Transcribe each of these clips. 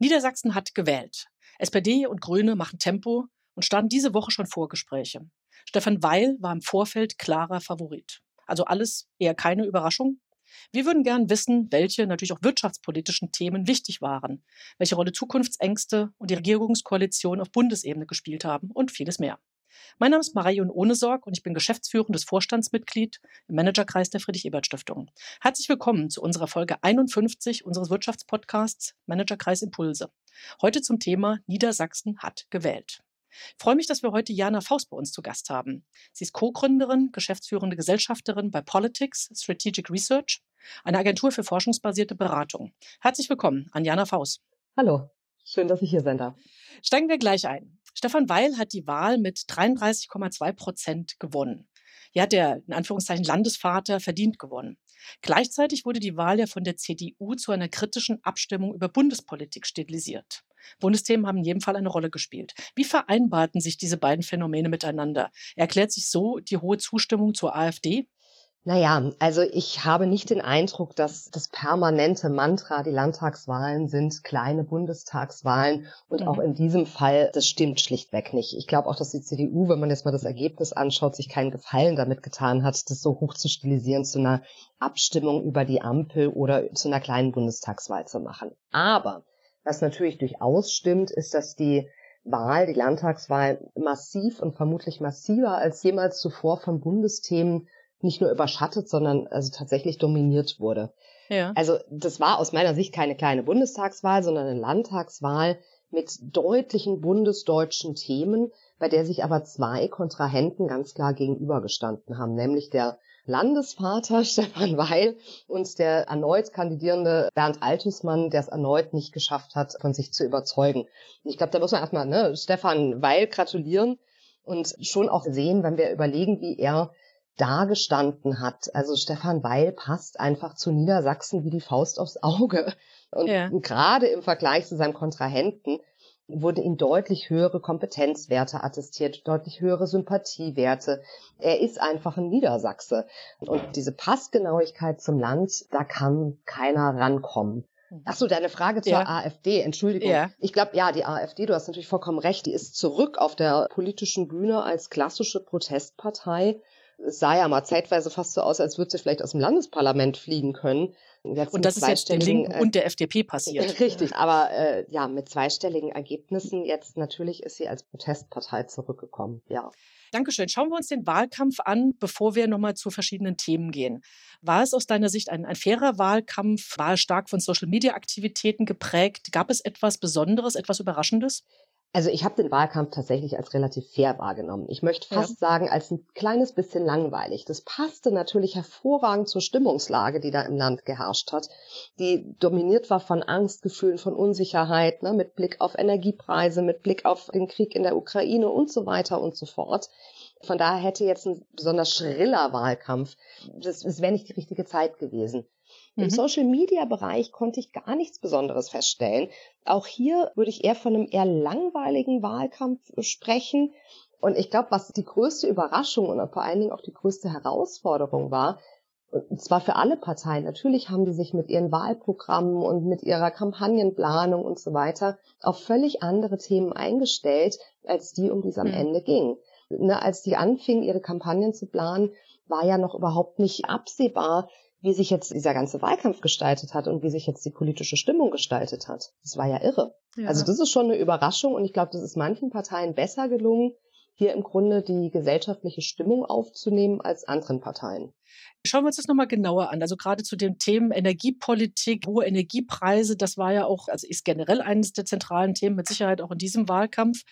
Niedersachsen hat gewählt. SPD und Grüne machen Tempo und starten diese Woche schon Vorgespräche. Stefan Weil war im Vorfeld klarer Favorit. Also alles eher keine Überraschung. Wir würden gern wissen, welche natürlich auch wirtschaftspolitischen Themen wichtig waren, welche Rolle Zukunftsängste und die Regierungskoalition auf Bundesebene gespielt haben und vieles mehr. Mein Name ist Marion Ohnesorg und ich bin geschäftsführendes Vorstandsmitglied im Managerkreis der Friedrich-Ebert-Stiftung. Herzlich willkommen zu unserer Folge 51 unseres Wirtschaftspodcasts Managerkreis Impulse. Heute zum Thema Niedersachsen hat gewählt. Ich freue mich, dass wir heute Jana Faust bei uns zu Gast haben. Sie ist Co-Gründerin, geschäftsführende Gesellschafterin bei Politics Strategic Research, eine Agentur für forschungsbasierte Beratung. Herzlich willkommen an Jana Faust. Hallo, schön, dass ich hier sein darf. Steigen wir gleich ein. Stefan Weil hat die Wahl mit 33,2 Prozent gewonnen. Hat der, in Anführungszeichen, Landesvater verdient gewonnen. Gleichzeitig wurde die Wahl ja von der CDU zu einer kritischen Abstimmung über Bundespolitik stilisiert. Bundesthemen haben in jedem Fall eine Rolle gespielt. Wie vereinbarten sich diese beiden Phänomene miteinander? Erklärt sich so die hohe Zustimmung zur AfD? Naja, also ich habe nicht den Eindruck, dass das permanente Mantra, die Landtagswahlen sind kleine Bundestagswahlen und mhm. auch in diesem Fall, das stimmt schlichtweg nicht. Ich glaube auch, dass die CDU, wenn man jetzt mal das Ergebnis anschaut, sich keinen Gefallen damit getan hat, das so hoch zu stilisieren zu einer Abstimmung über die Ampel oder zu einer kleinen Bundestagswahl zu machen. Aber was natürlich durchaus stimmt, ist, dass die Wahl, die Landtagswahl massiv und vermutlich massiver als jemals zuvor von Bundesthemen nicht nur überschattet, sondern also tatsächlich dominiert wurde. Ja. Also das war aus meiner Sicht keine kleine Bundestagswahl, sondern eine Landtagswahl mit deutlichen bundesdeutschen Themen, bei der sich aber zwei Kontrahenten ganz klar gegenübergestanden haben, nämlich der Landesvater Stefan Weil und der erneut kandidierende Bernd Altusmann, der es erneut nicht geschafft hat, von sich zu überzeugen. ich glaube, da muss man erstmal ne, Stefan Weil gratulieren und schon auch sehen, wenn wir überlegen, wie er dagestanden hat. Also Stefan Weil passt einfach zu Niedersachsen wie die Faust aufs Auge. Und ja. gerade im Vergleich zu seinem Kontrahenten wurden ihm deutlich höhere Kompetenzwerte attestiert, deutlich höhere Sympathiewerte. Er ist einfach ein Niedersachse. Und diese Passgenauigkeit zum Land, da kann keiner rankommen. Ach so, deine Frage zur ja. AfD, Entschuldigung. Ja. Ich glaube, ja, die AfD, du hast natürlich vollkommen recht, die ist zurück auf der politischen Bühne als klassische Protestpartei. Es sah ja mal zeitweise fast so aus, als würde sie vielleicht aus dem Landesparlament fliegen können. Und das ist jetzt den Linken äh, und der FDP passiert. Richtig, aber äh, ja, mit zweistelligen Ergebnissen. Jetzt natürlich ist sie als Protestpartei zurückgekommen, ja. Dankeschön. Schauen wir uns den Wahlkampf an, bevor wir nochmal zu verschiedenen Themen gehen. War es aus deiner Sicht ein, ein fairer Wahlkampf? War er stark von Social-Media-Aktivitäten geprägt? Gab es etwas Besonderes, etwas Überraschendes? Also ich habe den Wahlkampf tatsächlich als relativ fair wahrgenommen. Ich möchte fast ja. sagen, als ein kleines bisschen langweilig. Das passte natürlich hervorragend zur Stimmungslage, die da im Land geherrscht hat, die dominiert war von Angstgefühlen, von Unsicherheit, ne, mit Blick auf Energiepreise, mit Blick auf den Krieg in der Ukraine und so weiter und so fort. Von daher hätte jetzt ein besonders schriller Wahlkampf, das, das wäre nicht die richtige Zeit gewesen. Im mhm. Social-Media-Bereich konnte ich gar nichts Besonderes feststellen. Auch hier würde ich eher von einem eher langweiligen Wahlkampf sprechen. Und ich glaube, was die größte Überraschung und vor allen Dingen auch die größte Herausforderung war, und zwar für alle Parteien. Natürlich haben die sich mit ihren Wahlprogrammen und mit ihrer Kampagnenplanung und so weiter auf völlig andere Themen eingestellt, als die, um die es am mhm. Ende ging. Ne, als die anfingen, ihre Kampagnen zu planen, war ja noch überhaupt nicht absehbar, wie sich jetzt dieser ganze Wahlkampf gestaltet hat und wie sich jetzt die politische Stimmung gestaltet hat. Das war ja irre. Ja. Also das ist schon eine Überraschung und ich glaube, das ist manchen Parteien besser gelungen, hier im Grunde die gesellschaftliche Stimmung aufzunehmen als anderen Parteien. Schauen wir uns das nochmal genauer an. Also gerade zu den Themen Energiepolitik, hohe Energiepreise, das war ja auch, also ist generell eines der zentralen Themen, mit Sicherheit auch in diesem Wahlkampf.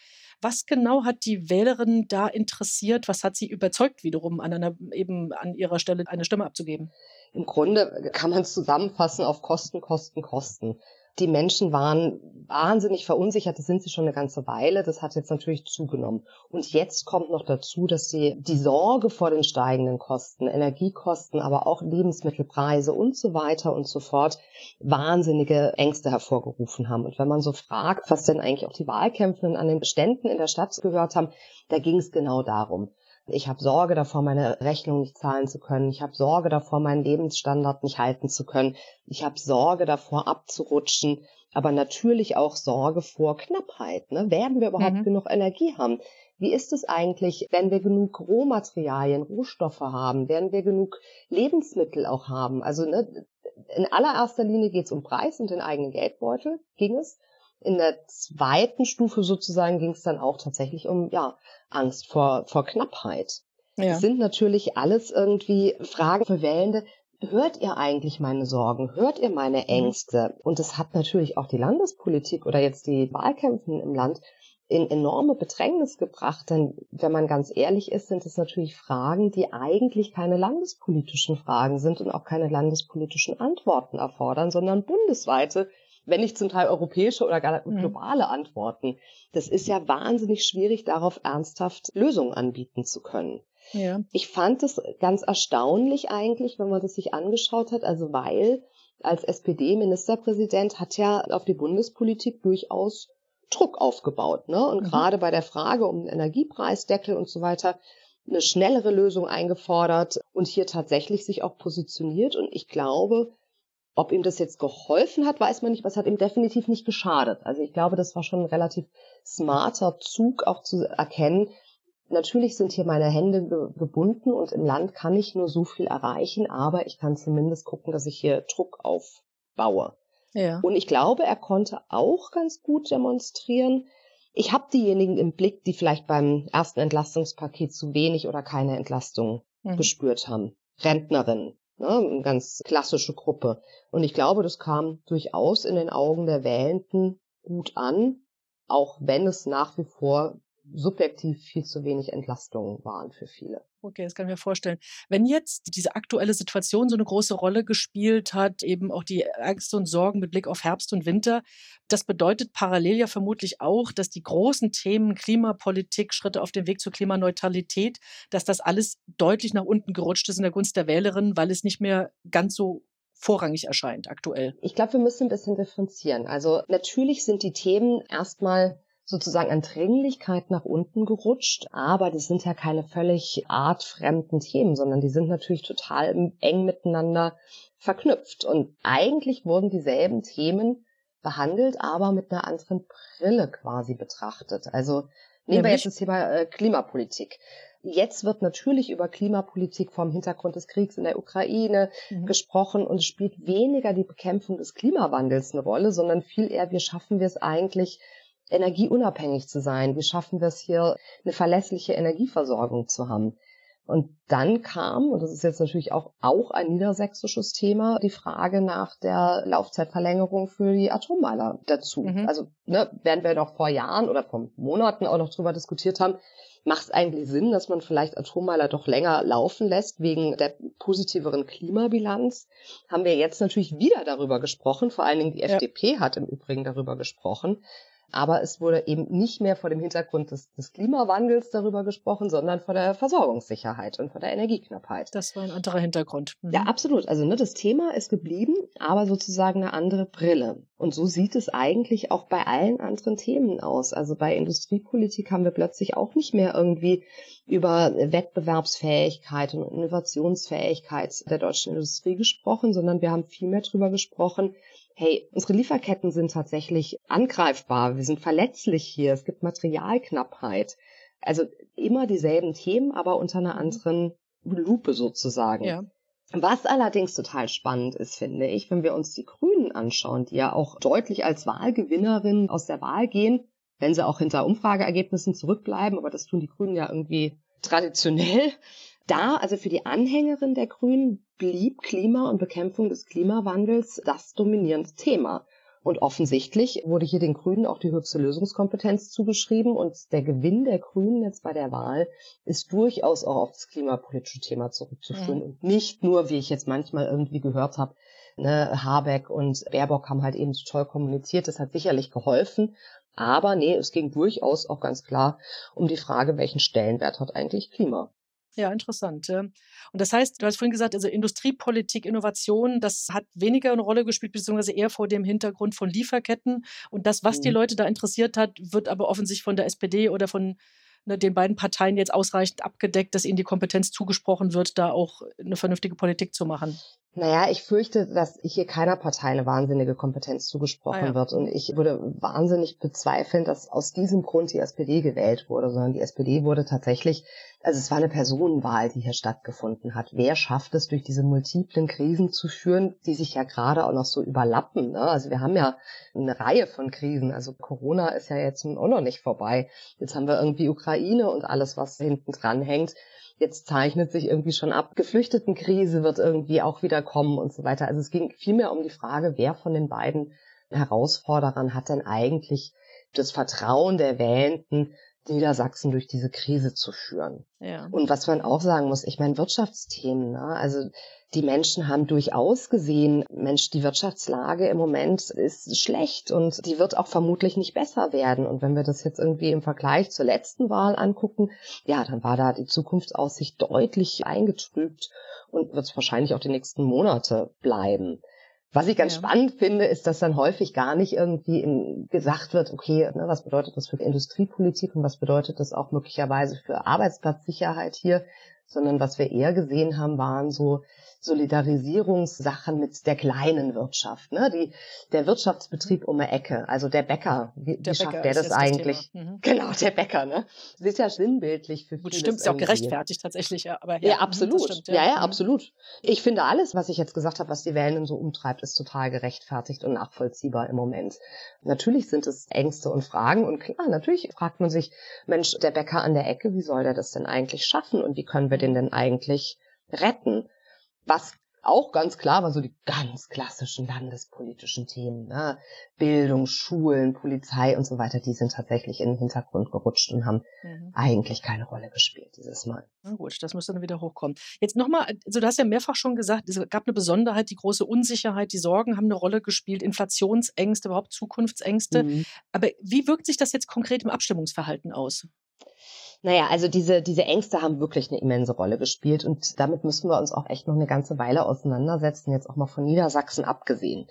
Was genau hat die Wählerin da interessiert? Was hat sie überzeugt, wiederum an einer, eben an ihrer Stelle eine Stimme abzugeben? Im Grunde kann man es zusammenfassen auf Kosten, Kosten, Kosten. Die Menschen waren wahnsinnig verunsichert, das sind sie schon eine ganze Weile, das hat jetzt natürlich zugenommen. Und jetzt kommt noch dazu, dass sie die Sorge vor den steigenden Kosten, Energiekosten, aber auch Lebensmittelpreise und so weiter und so fort, wahnsinnige Ängste hervorgerufen haben. Und wenn man so fragt, was denn eigentlich auch die Wahlkämpfenden an den Ständen in der Stadt gehört haben, da ging es genau darum. Ich habe Sorge davor, meine Rechnung nicht zahlen zu können. Ich habe Sorge davor, meinen Lebensstandard nicht halten zu können. Ich habe Sorge davor, abzurutschen. Aber natürlich auch Sorge vor Knappheit. Ne? Werden wir überhaupt mhm. genug Energie haben? Wie ist es eigentlich, wenn wir genug Rohmaterialien, Rohstoffe haben? Werden wir genug Lebensmittel auch haben? Also ne, in allererster Linie geht es um Preis und den eigenen Geldbeutel, ging es. In der zweiten Stufe sozusagen ging es dann auch tatsächlich um ja Angst vor vor Knappheit. Ja. Das sind natürlich alles irgendwie Fragen für Wählende. Hört ihr eigentlich meine Sorgen? Hört ihr meine mhm. Ängste? Und das hat natürlich auch die Landespolitik oder jetzt die Wahlkämpfen im Land in enorme Bedrängnis gebracht. Denn wenn man ganz ehrlich ist, sind es natürlich Fragen, die eigentlich keine landespolitischen Fragen sind und auch keine landespolitischen Antworten erfordern, sondern bundesweite, wenn nicht zum Teil europäische oder gar mhm. globale mhm. Antworten. Das ist ja wahnsinnig schwierig, darauf ernsthaft Lösungen anbieten zu können. Ja. Ich fand es ganz erstaunlich eigentlich, wenn man das sich angeschaut hat, also weil als SPD-Ministerpräsident hat ja auf die Bundespolitik durchaus Druck aufgebaut. Ne? Und mhm. gerade bei der Frage um den Energiepreisdeckel und so weiter eine schnellere Lösung eingefordert und hier tatsächlich sich auch positioniert. Und ich glaube, ob ihm das jetzt geholfen hat, weiß man nicht, was hat ihm definitiv nicht geschadet. Also ich glaube, das war schon ein relativ smarter Zug, auch zu erkennen, natürlich sind hier meine Hände ge gebunden und im Land kann ich nur so viel erreichen, aber ich kann zumindest gucken, dass ich hier Druck aufbaue. Ja. Und ich glaube, er konnte auch ganz gut demonstrieren. Ich habe diejenigen im Blick, die vielleicht beim ersten Entlastungspaket zu wenig oder keine Entlastung mhm. gespürt haben. Rentnerinnen, ne, eine ganz klassische Gruppe. Und ich glaube, das kam durchaus in den Augen der Wählenden gut an, auch wenn es nach wie vor subjektiv viel zu wenig Entlastungen waren für viele. Okay, das kann ich mir vorstellen. Wenn jetzt diese aktuelle Situation so eine große Rolle gespielt hat, eben auch die Ängste und Sorgen mit Blick auf Herbst und Winter, das bedeutet parallel ja vermutlich auch, dass die großen Themen Klimapolitik, Schritte auf dem Weg zur Klimaneutralität, dass das alles deutlich nach unten gerutscht ist in der Gunst der Wählerinnen, weil es nicht mehr ganz so vorrangig erscheint aktuell. Ich glaube, wir müssen ein bisschen differenzieren. Also natürlich sind die Themen erstmal sozusagen an Dringlichkeit nach unten gerutscht, aber das sind ja keine völlig artfremden Themen, sondern die sind natürlich total eng miteinander verknüpft. Und eigentlich wurden dieselben Themen behandelt, aber mit einer anderen Brille quasi betrachtet. Also nehmen wir jetzt das Thema äh, Klimapolitik. Jetzt wird natürlich über Klimapolitik vom Hintergrund des Kriegs in der Ukraine mhm. gesprochen und es spielt weniger die Bekämpfung des Klimawandels eine Rolle, sondern viel eher, wie schaffen wir es eigentlich, energieunabhängig zu sein? Wie schaffen wir es hier, eine verlässliche Energieversorgung zu haben? Und dann kam, und das ist jetzt natürlich auch, auch ein niedersächsisches Thema, die Frage nach der Laufzeitverlängerung für die Atommeiler dazu. Mhm. Also, ne, während wir noch vor Jahren oder vor Monaten auch noch drüber diskutiert haben, macht es eigentlich Sinn, dass man vielleicht Atommeiler doch länger laufen lässt wegen der positiveren Klimabilanz? Haben wir jetzt natürlich wieder darüber gesprochen. Vor allen Dingen die ja. FDP hat im Übrigen darüber gesprochen. Aber es wurde eben nicht mehr vor dem Hintergrund des, des, Klimawandels darüber gesprochen, sondern vor der Versorgungssicherheit und vor der Energieknappheit. Das war ein anderer Hintergrund. Mhm. Ja, absolut. Also ne, das Thema ist geblieben, aber sozusagen eine andere Brille. Und so sieht es eigentlich auch bei allen anderen Themen aus. Also bei Industriepolitik haben wir plötzlich auch nicht mehr irgendwie über Wettbewerbsfähigkeit und Innovationsfähigkeit der deutschen Industrie gesprochen, sondern wir haben viel mehr darüber gesprochen, hey, unsere Lieferketten sind tatsächlich angreifbar, wir sind verletzlich hier, es gibt Materialknappheit. Also immer dieselben Themen, aber unter einer anderen Lupe sozusagen. Ja. Was allerdings total spannend ist, finde ich, wenn wir uns die Grünen anschauen, die ja auch deutlich als Wahlgewinnerin aus der Wahl gehen, wenn sie auch hinter Umfrageergebnissen zurückbleiben, aber das tun die Grünen ja irgendwie traditionell. Da, also für die Anhängerin der Grünen, blieb Klima und Bekämpfung des Klimawandels das dominierende Thema. Und offensichtlich wurde hier den Grünen auch die höchste Lösungskompetenz zugeschrieben und der Gewinn der Grünen jetzt bei der Wahl ist durchaus auch auf das klimapolitische Thema zurückzuführen mhm. und nicht nur, wie ich jetzt manchmal irgendwie gehört habe, ne, Habeck und Baerbock haben halt eben so toll kommuniziert, das hat sicherlich geholfen, aber nee, es ging durchaus auch ganz klar um die Frage, welchen Stellenwert hat eigentlich Klima. Ja, interessant. Und das heißt, du hast vorhin gesagt, also Industriepolitik, Innovation, das hat weniger eine Rolle gespielt, beziehungsweise eher vor dem Hintergrund von Lieferketten. Und das, was die mhm. Leute da interessiert hat, wird aber offensichtlich von der SPD oder von ne, den beiden Parteien jetzt ausreichend abgedeckt, dass ihnen die Kompetenz zugesprochen wird, da auch eine vernünftige Politik zu machen? Naja, ich fürchte, dass hier keiner Partei eine wahnsinnige Kompetenz zugesprochen ah, ja. wird. Und ich würde wahnsinnig bezweifeln, dass aus diesem Grund die SPD gewählt wurde, sondern die SPD wurde tatsächlich, also es war eine Personenwahl, die hier stattgefunden hat. Wer schafft es, durch diese multiplen Krisen zu führen, die sich ja gerade auch noch so überlappen? Ne? Also wir haben ja eine Reihe von Krisen. Also Corona ist ja jetzt auch noch nicht vorbei. Jetzt haben wir irgendwie Ukraine und alles, was hinten dran hängt jetzt zeichnet sich irgendwie schon ab, Geflüchtetenkrise wird irgendwie auch wieder kommen und so weiter. Also es ging vielmehr um die Frage, wer von den beiden Herausforderern hat denn eigentlich das Vertrauen der Wählenden Niedersachsen durch diese Krise zu führen. Ja. Und was man auch sagen muss, ich meine Wirtschaftsthemen, ne? also die Menschen haben durchaus gesehen, Mensch, die Wirtschaftslage im Moment ist schlecht und die wird auch vermutlich nicht besser werden. Und wenn wir das jetzt irgendwie im Vergleich zur letzten Wahl angucken, ja, dann war da die Zukunftsaussicht deutlich eingetrübt und wird es wahrscheinlich auch die nächsten Monate bleiben. Was ich ganz ja. spannend finde, ist, dass dann häufig gar nicht irgendwie in, gesagt wird, okay, ne, was bedeutet das für Industriepolitik und was bedeutet das auch möglicherweise für Arbeitsplatzsicherheit hier, sondern was wir eher gesehen haben, waren so Solidarisierungssachen mit der kleinen Wirtschaft. Ne? Die, der Wirtschaftsbetrieb um die Ecke, also der Bäcker, wie, der wie schafft Bäcker der das eigentlich? Das mhm. Genau, der Bäcker, ne? Das ist ja sinnbildlich für viele. Stimmt, ist ja auch gerechtfertigt tatsächlich, ja. Aber ja, ja absolut. Stimmt, ja. ja, ja, mhm. absolut. Ich finde alles, was ich jetzt gesagt habe, was die Wählenden so umtreibt, ist total gerechtfertigt und nachvollziehbar im Moment. Natürlich sind es Ängste und Fragen und klar, natürlich fragt man sich, Mensch, der Bäcker an der Ecke, wie soll der das denn eigentlich schaffen und wie können wir den denn eigentlich retten? Was auch ganz klar war so die ganz klassischen landespolitischen Themen, ne? Bildung, Schulen, Polizei und so weiter, die sind tatsächlich in den Hintergrund gerutscht und haben mhm. eigentlich keine Rolle gespielt dieses Mal. Na gut, das müsste dann wieder hochkommen. Jetzt nochmal, also du hast ja mehrfach schon gesagt, es gab eine Besonderheit, die große Unsicherheit, die Sorgen haben eine Rolle gespielt, Inflationsängste, überhaupt Zukunftsängste. Mhm. Aber wie wirkt sich das jetzt konkret im Abstimmungsverhalten aus? Naja, also diese, diese Ängste haben wirklich eine immense Rolle gespielt und damit müssen wir uns auch echt noch eine ganze Weile auseinandersetzen, jetzt auch mal von Niedersachsen abgesehen.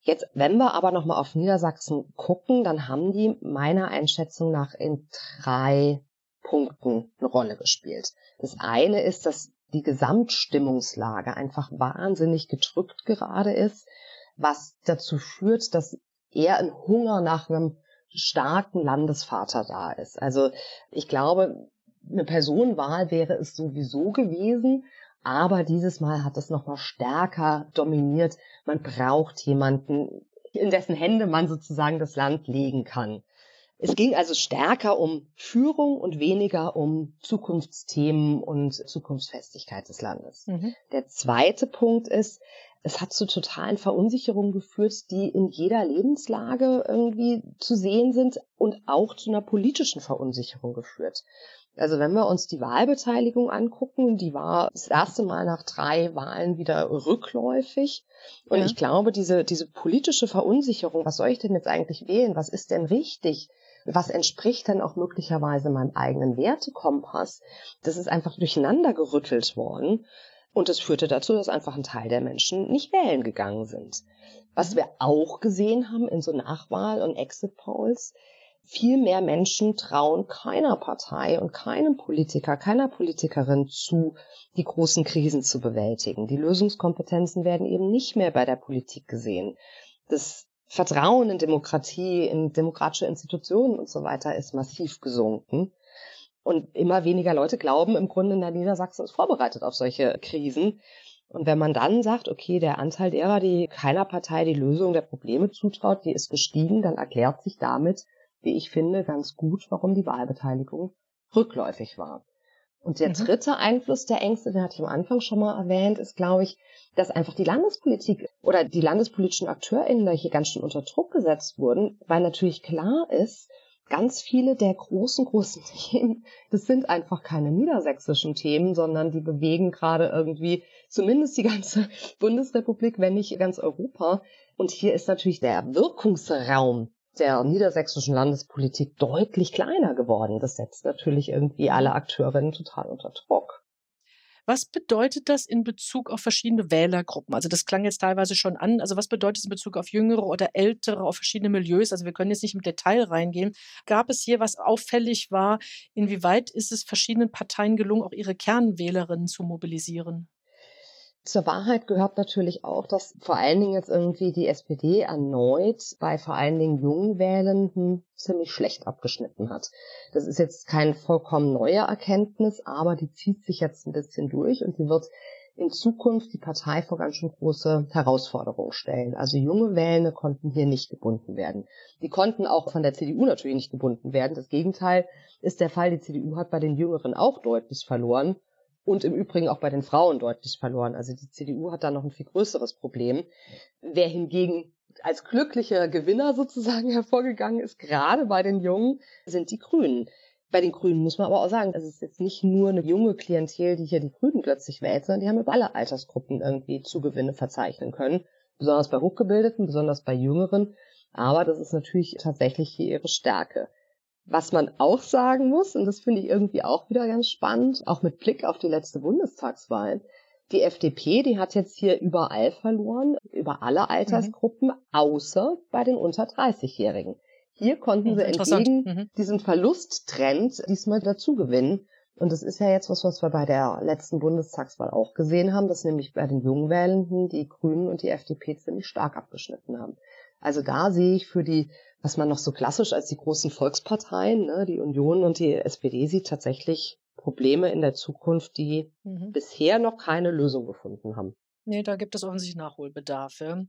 Jetzt, wenn wir aber nochmal auf Niedersachsen gucken, dann haben die meiner Einschätzung nach in drei Punkten eine Rolle gespielt. Das eine ist, dass die Gesamtstimmungslage einfach wahnsinnig gedrückt gerade ist, was dazu führt, dass eher ein Hunger nach einem starken Landesvater da ist. Also ich glaube, eine Personenwahl wäre es sowieso gewesen, aber dieses Mal hat es nochmal stärker dominiert. Man braucht jemanden, in dessen Hände man sozusagen das Land legen kann. Es ging also stärker um Führung und weniger um Zukunftsthemen und Zukunftsfestigkeit des Landes. Mhm. Der zweite Punkt ist, es hat zu totalen Verunsicherungen geführt, die in jeder Lebenslage irgendwie zu sehen sind und auch zu einer politischen Verunsicherung geführt. Also wenn wir uns die Wahlbeteiligung angucken, die war das erste Mal nach drei Wahlen wieder rückläufig. Und ja. ich glaube, diese, diese politische Verunsicherung, was soll ich denn jetzt eigentlich wählen? Was ist denn richtig? Was entspricht denn auch möglicherweise meinem eigenen Wertekompass? Das ist einfach durcheinander gerüttelt worden. Und es führte dazu, dass einfach ein Teil der Menschen nicht wählen gegangen sind. Was wir auch gesehen haben in so Nachwahl- und Exit-Polls, viel mehr Menschen trauen keiner Partei und keinem Politiker, keiner Politikerin zu, die großen Krisen zu bewältigen. Die Lösungskompetenzen werden eben nicht mehr bei der Politik gesehen. Das Vertrauen in Demokratie, in demokratische Institutionen und so weiter ist massiv gesunken. Und immer weniger Leute glauben im Grunde, in der Niedersachsen ist vorbereitet auf solche Krisen. Und wenn man dann sagt, okay, der Anteil derer, die keiner Partei die Lösung der Probleme zutraut, die ist gestiegen, dann erklärt sich damit, wie ich finde, ganz gut, warum die Wahlbeteiligung rückläufig war. Und der mhm. dritte Einfluss der Ängste, den hatte ich am Anfang schon mal erwähnt, ist, glaube ich, dass einfach die Landespolitik oder die landespolitischen AkteurInnen da hier ganz schön unter Druck gesetzt wurden, weil natürlich klar ist, ganz viele der großen, großen Themen, das sind einfach keine niedersächsischen Themen, sondern die bewegen gerade irgendwie zumindest die ganze Bundesrepublik, wenn nicht ganz Europa. Und hier ist natürlich der Wirkungsraum der niedersächsischen Landespolitik deutlich kleiner geworden. Das setzt natürlich irgendwie alle Akteurinnen total unter Druck. Was bedeutet das in Bezug auf verschiedene Wählergruppen? Also das klang jetzt teilweise schon an. Also was bedeutet es in Bezug auf jüngere oder ältere, auf verschiedene Milieus? Also wir können jetzt nicht im Detail reingehen. Gab es hier, was auffällig war? Inwieweit ist es verschiedenen Parteien gelungen, auch ihre Kernwählerinnen zu mobilisieren? Zur Wahrheit gehört natürlich auch, dass vor allen Dingen jetzt irgendwie die SPD erneut bei vor allen Dingen jungen Wählenden ziemlich schlecht abgeschnitten hat. Das ist jetzt keine vollkommen neue Erkenntnis, aber die zieht sich jetzt ein bisschen durch und die wird in Zukunft die Partei vor ganz schön große Herausforderungen stellen. Also junge Wählende konnten hier nicht gebunden werden. Die konnten auch von der CDU natürlich nicht gebunden werden. Das Gegenteil ist der Fall. Die CDU hat bei den Jüngeren auch deutlich verloren und im Übrigen auch bei den Frauen deutlich verloren. Also die CDU hat da noch ein viel größeres Problem. Wer hingegen als glücklicher Gewinner sozusagen hervorgegangen ist, gerade bei den Jungen, sind die Grünen. Bei den Grünen muss man aber auch sagen, es ist jetzt nicht nur eine junge Klientel, die hier die Grünen plötzlich wählt, sondern die haben über alle Altersgruppen irgendwie Zugewinne verzeichnen können. Besonders bei Hochgebildeten, besonders bei Jüngeren. Aber das ist natürlich tatsächlich hier ihre Stärke. Was man auch sagen muss, und das finde ich irgendwie auch wieder ganz spannend, auch mit Blick auf die letzte Bundestagswahl, die FDP, die hat jetzt hier überall verloren, über alle Altersgruppen, mhm. außer bei den unter 30-Jährigen. Hier konnten mhm, sie entgegen mhm. diesem Verlusttrend diesmal dazu gewinnen. Und das ist ja jetzt was, was wir bei der letzten Bundestagswahl auch gesehen haben, dass nämlich bei den jungen Wählenden die Grünen und die FDP ziemlich stark abgeschnitten haben. Also da sehe ich für die was man noch so klassisch als die großen Volksparteien, ne, die Union und die SPD sieht, tatsächlich Probleme in der Zukunft, die mhm. bisher noch keine Lösung gefunden haben. Nee, da gibt es offensichtlich Nachholbedarf. Ja.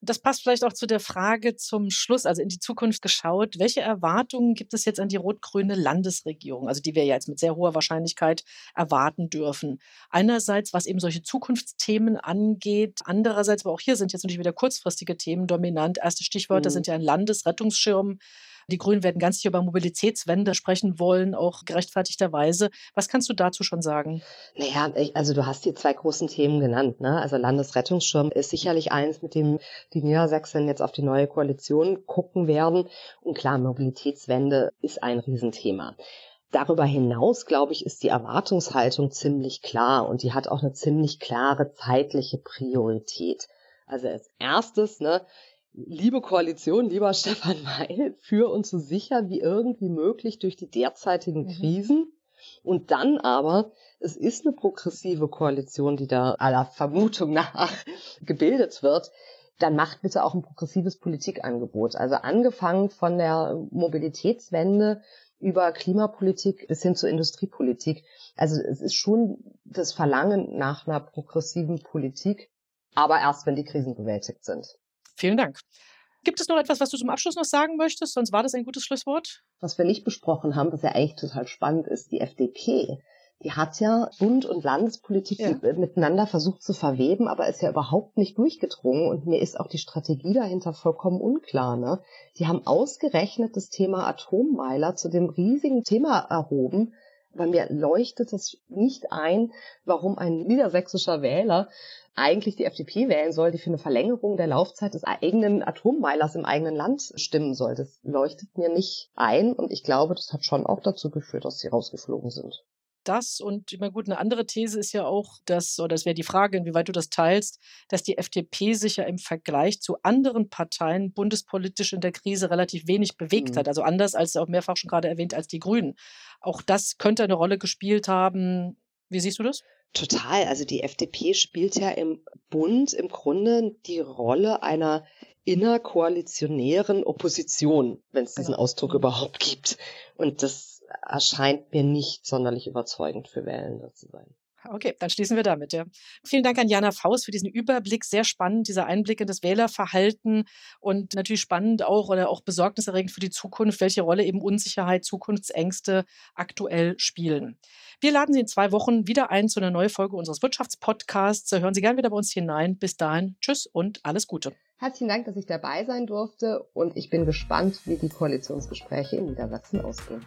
Das passt vielleicht auch zu der Frage zum Schluss, also in die Zukunft geschaut. Welche Erwartungen gibt es jetzt an die rot-grüne Landesregierung, also die wir ja jetzt mit sehr hoher Wahrscheinlichkeit erwarten dürfen? Einerseits, was eben solche Zukunftsthemen angeht, andererseits, aber auch hier sind jetzt natürlich wieder kurzfristige Themen dominant. Erste Stichworte mhm. sind ja ein Landesrettungsschirm, die Grünen werden ganz sicher über Mobilitätswende sprechen wollen, auch gerechtfertigterweise. Was kannst du dazu schon sagen? Naja, also du hast die zwei großen Themen genannt. Ne? Also Landesrettungsschirm ist sicherlich eins, mit dem die Niedersachsen jetzt auf die neue Koalition gucken werden. Und klar, Mobilitätswende ist ein Riesenthema. Darüber hinaus, glaube ich, ist die Erwartungshaltung ziemlich klar und die hat auch eine ziemlich klare zeitliche Priorität. Also als erstes, ne, liebe Koalition, lieber Stefan Weil, führ uns so sicher wie irgendwie möglich durch die derzeitigen mhm. Krisen. Und dann aber, es ist eine progressive Koalition, die da aller Vermutung nach gebildet wird, dann macht bitte auch ein progressives Politikangebot. Also angefangen von der Mobilitätswende über Klimapolitik bis hin zur Industriepolitik. Also es ist schon das Verlangen nach einer progressiven Politik, aber erst wenn die Krisen bewältigt sind. Vielen Dank. Gibt es noch etwas, was du zum Abschluss noch sagen möchtest? Sonst war das ein gutes Schlusswort. Was wir nicht besprochen haben, was ja eigentlich total spannend ist, die FDP. Die hat ja Bund- und Landespolitik ja. miteinander versucht zu verweben, aber ist ja überhaupt nicht durchgedrungen. Und mir ist auch die Strategie dahinter vollkommen unklar. Ne? Die haben ausgerechnet das Thema Atommeiler zu dem riesigen Thema erhoben, bei mir leuchtet es nicht ein, warum ein niedersächsischer Wähler eigentlich die FDP wählen soll, die für eine Verlängerung der Laufzeit des eigenen Atommeilers im eigenen Land stimmen soll. Das leuchtet mir nicht ein und ich glaube, das hat schon auch dazu geführt, dass sie rausgeflogen sind das und immer gut, eine andere These ist ja auch, dass, oder das wäre die Frage, inwieweit du das teilst, dass die FDP sich ja im Vergleich zu anderen Parteien bundespolitisch in der Krise relativ wenig bewegt mhm. hat. Also anders als auch mehrfach schon gerade erwähnt als die Grünen. Auch das könnte eine Rolle gespielt haben. Wie siehst du das? Total. Also die FDP spielt ja im Bund im Grunde die Rolle einer innerkoalitionären Opposition, wenn es diesen genau. Ausdruck überhaupt gibt. Und das erscheint mir nicht sonderlich überzeugend für Wählende zu sein. Okay, dann schließen wir damit. Ja. Vielen Dank an Jana Faust für diesen Überblick. Sehr spannend, dieser Einblick in das Wählerverhalten und natürlich spannend auch oder auch besorgniserregend für die Zukunft, welche Rolle eben Unsicherheit, Zukunftsängste aktuell spielen. Wir laden Sie in zwei Wochen wieder ein zu einer neuen Folge unseres Wirtschaftspodcasts. Hören Sie gerne wieder bei uns hinein. Bis dahin, tschüss und alles Gute. Herzlichen Dank, dass ich dabei sein durfte und ich bin gespannt, wie die Koalitionsgespräche in Niedersachsen ausgehen.